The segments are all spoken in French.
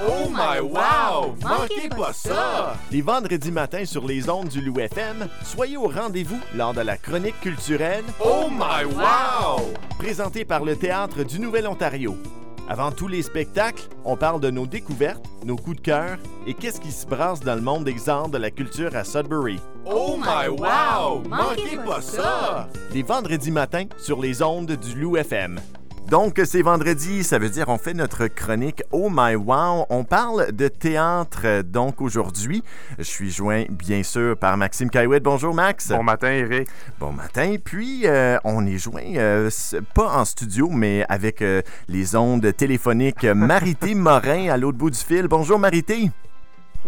Oh my wow! Manquez pas ça! Les vendredis matins sur les ondes du Loup FM, soyez au rendez-vous lors de la chronique culturelle Oh my wow! présentée par le Théâtre du Nouvel-Ontario. Avant tous les spectacles, on parle de nos découvertes, nos coups de cœur et qu'est-ce qui se brasse dans le monde des arts de la culture à Sudbury. Oh my wow! Manquez pas ça! Les vendredis matins sur les ondes du Loup FM. Donc, c'est vendredi, ça veut dire on fait notre chronique Oh My Wow. On parle de théâtre. Donc, aujourd'hui, je suis joint, bien sûr, par Maxime Caillouet. Bonjour, Max. Bon matin, Eric. Bon matin. Puis, euh, on est joint, euh, pas en studio, mais avec euh, les ondes téléphoniques. Marité Morin à l'autre bout du fil. Bonjour, Marité.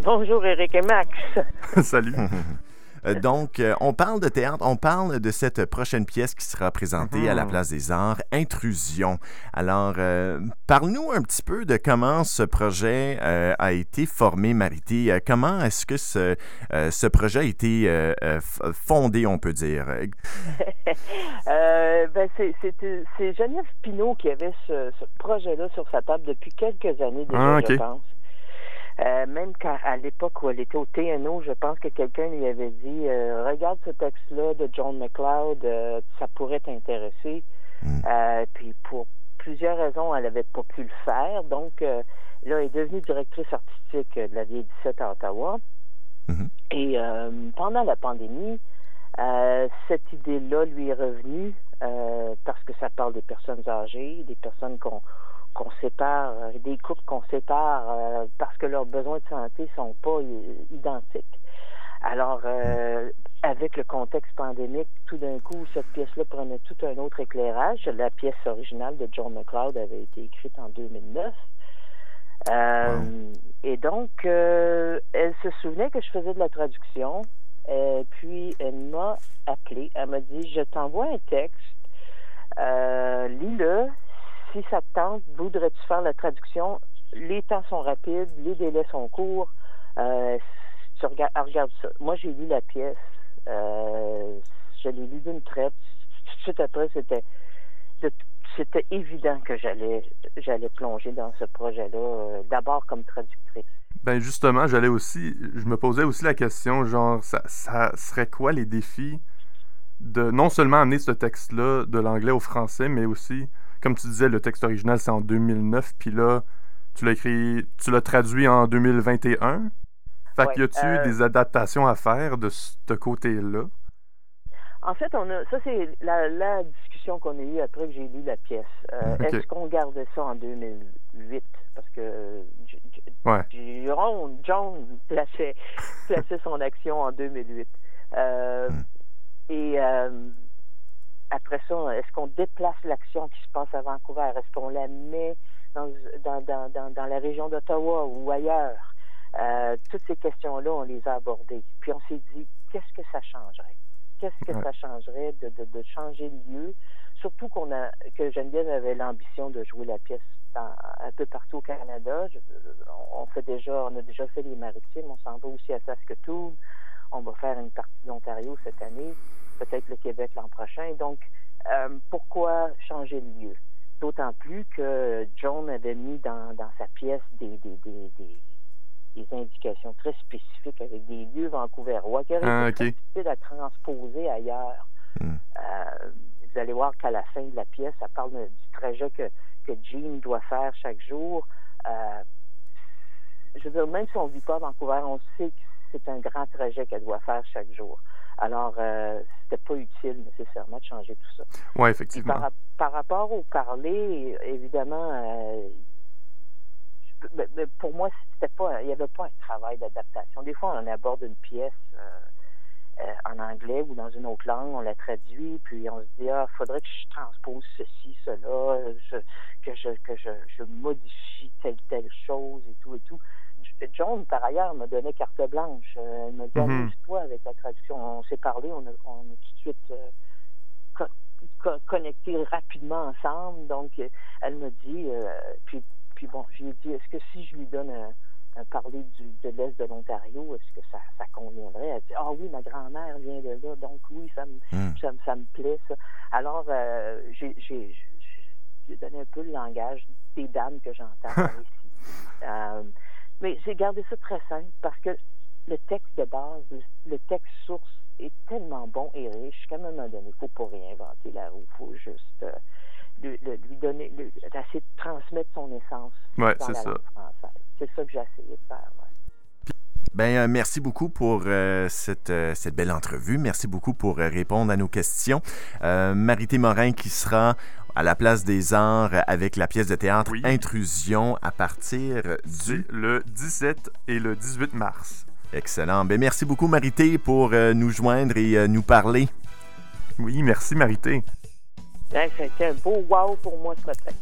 Bonjour Eric et Max. Salut. Euh, donc, euh, on parle de théâtre, on parle de cette prochaine pièce qui sera présentée à la Place des Arts, Intrusion. Alors, euh, parle-nous un petit peu de comment ce projet euh, a été formé, Marité. Comment est-ce que ce, euh, ce projet a été fondé, on peut dire? Ben c'est, Geneviève Pinault qui avait ce, ce projet-là sur sa table depuis quelques années déjà, Ah, ok. je pense. Euh, même quand, à l'époque où elle était au TNO, je pense que quelqu'un lui avait dit euh, Regarde ce texte-là de John McLeod, euh, ça pourrait t'intéresser. Mm. Puis pour plusieurs raisons, elle n'avait pas pu le faire. Donc, là, elle est devenue directrice artistique de la Vieille 17 à Ottawa. Mhm. Et pendant la pandémie, cette idée-là lui est revenue parce que ça parle des personnes âgées, des personnes qu'on qu'on sépare, euh, des couples qu'on sépare euh, parce que leurs besoins de santé sont pas identiques. Alors, euh, avec le contexte pandémique, tout d'un coup, cette pièce-là prenait tout un autre éclairage. La pièce originale de John McLeod avait été écrite en 2009. Euh, Et donc, elle se souvenait que je faisais de la traduction. Et puis, elle m'a appelé. Elle m'a dit Je t'envoie un texte. Euh, Lis-le. Si ça te tente, voudrais-tu faire la traduction? Les temps sont rapides, les délais sont courts. Euh, tu regardes, ah, regarde ça. Moi, j'ai lu la pièce. Euh, je l'ai lu d'une traite. Tout de suite après, c'était c'était évident que j'allais j'allais plonger dans ce projet-là, euh, d'abord comme traductrice. Ben justement, j'allais aussi, je me posais aussi la question, genre, ça, ça serait quoi les défis de non seulement amener ce texte-là de l'anglais au français, mais aussi, comme tu disais, le texte original c'est en 2009, puis là, tu l'as écrit, tu l'as traduit en 2021. Fait Ouais, qu'il y a-tu euh, des adaptations à faire de ce côté-là? En fait, on a ça c'est la, la discussion qu'on a eue après que j'ai lu la pièce. Euh. Est-ce qu'on gardait ça en 2008 parce que Ouais. John plaçait, plaçait son action en 2008. Euh, Et euh, après ça, est-ce qu'on déplace l'action qui se passe à Vancouver? Est-ce qu'on la met dans, dans, dans, dans, la région d'Ottawa ou ailleurs? Euh, toutes ces questions-là, on les a abordées. Puis on s'est dit, qu'est-ce que ça changerait? Qu'est-ce que Ouais. ça changerait de, de, de changer le lieu? Surtout qu'on a que Geneviève avait l'ambition de jouer la pièce dans- un peu partout au Canada. Je- on fait déjà, on a déjà fait les maritimes, on s'en va aussi à Saskatoon. On va faire une partie de l'Ontario cette année, peut-être le Québec l'an prochain. Donc, euh, pourquoi changer le lieu? D'autant plus que John avait mis dans, dans sa pièce des, des, des, des, des indications très spécifiques avec des lieux vancouverois qui Ah, été ok. très difficiles à transposer ailleurs. Hmm. Euh, vous allez voir qu'à la fin de la pièce, ça parle de- du trajet que, que Jean doit faire chaque jour. Euh, je veux dire, même si on ne vit pas à Vancouver, on sait que c'est un grand trajet qu'elle doit faire chaque jour. Alors, euh, c'était pas utile nécessairement de changer tout ça. Puis effectivement. par, par rapport au parler, évidemment, euh, je mais- mais pour moi, c'était pas, il n'y avait pas un travail d'adaptation. Des fois, on aborde une pièce euh, en anglais ou dans une autre langue, on la traduit, puis on se dit, ah, faudrait que je transpose ceci, cela, je- que je que je, je modifie telle telle chose et tout et tout. J- John, par ailleurs, me donnait carte blanche. Euh, Elle me dit, Mhm. amuse-toi avec la traduction. On s'est parlé, on a, on a tout de suite euh, co- co- connecté rapidement ensemble. Donc, euh, elle me dit, euh, puis, puis bon, je lui ai dit, est-ce que si je lui donne un, un parler du, de l'Est de l'Ontario, est-ce que ça, ça conviendrait? Elle dit, ah oui, ma grand-mère vient de là, donc oui, ça me, Hmm. ça, me- ça me plaît, ça. Alors, euh, j'ai donné un peu le langage des dames que j'entends ici. Euh, Mais j'ai gardé ça très simple parce que le texte de base, le texte source est tellement bon et riche qu'à un moment donné, il ne faut pas réinventer la roue. Il faut juste euh, lui, lui, donner, lui, essayer de transmettre son essence. Ouais, c'est ça. C'est ça que j'ai essayé de faire. Ben, euh, merci beaucoup pour euh, cette, euh, cette, belle entrevue. Merci beaucoup pour répondre à nos questions. Marité Morin qui sera à la place des arts avec la pièce de théâtre Intrusion à partir du... Le 17 et le 18 mars. Excellent. Ben, merci beaucoup Marité pour nous joindre et nous parler. Oui, merci Marité. Ben, C'était un beau wow pour moi ce matin.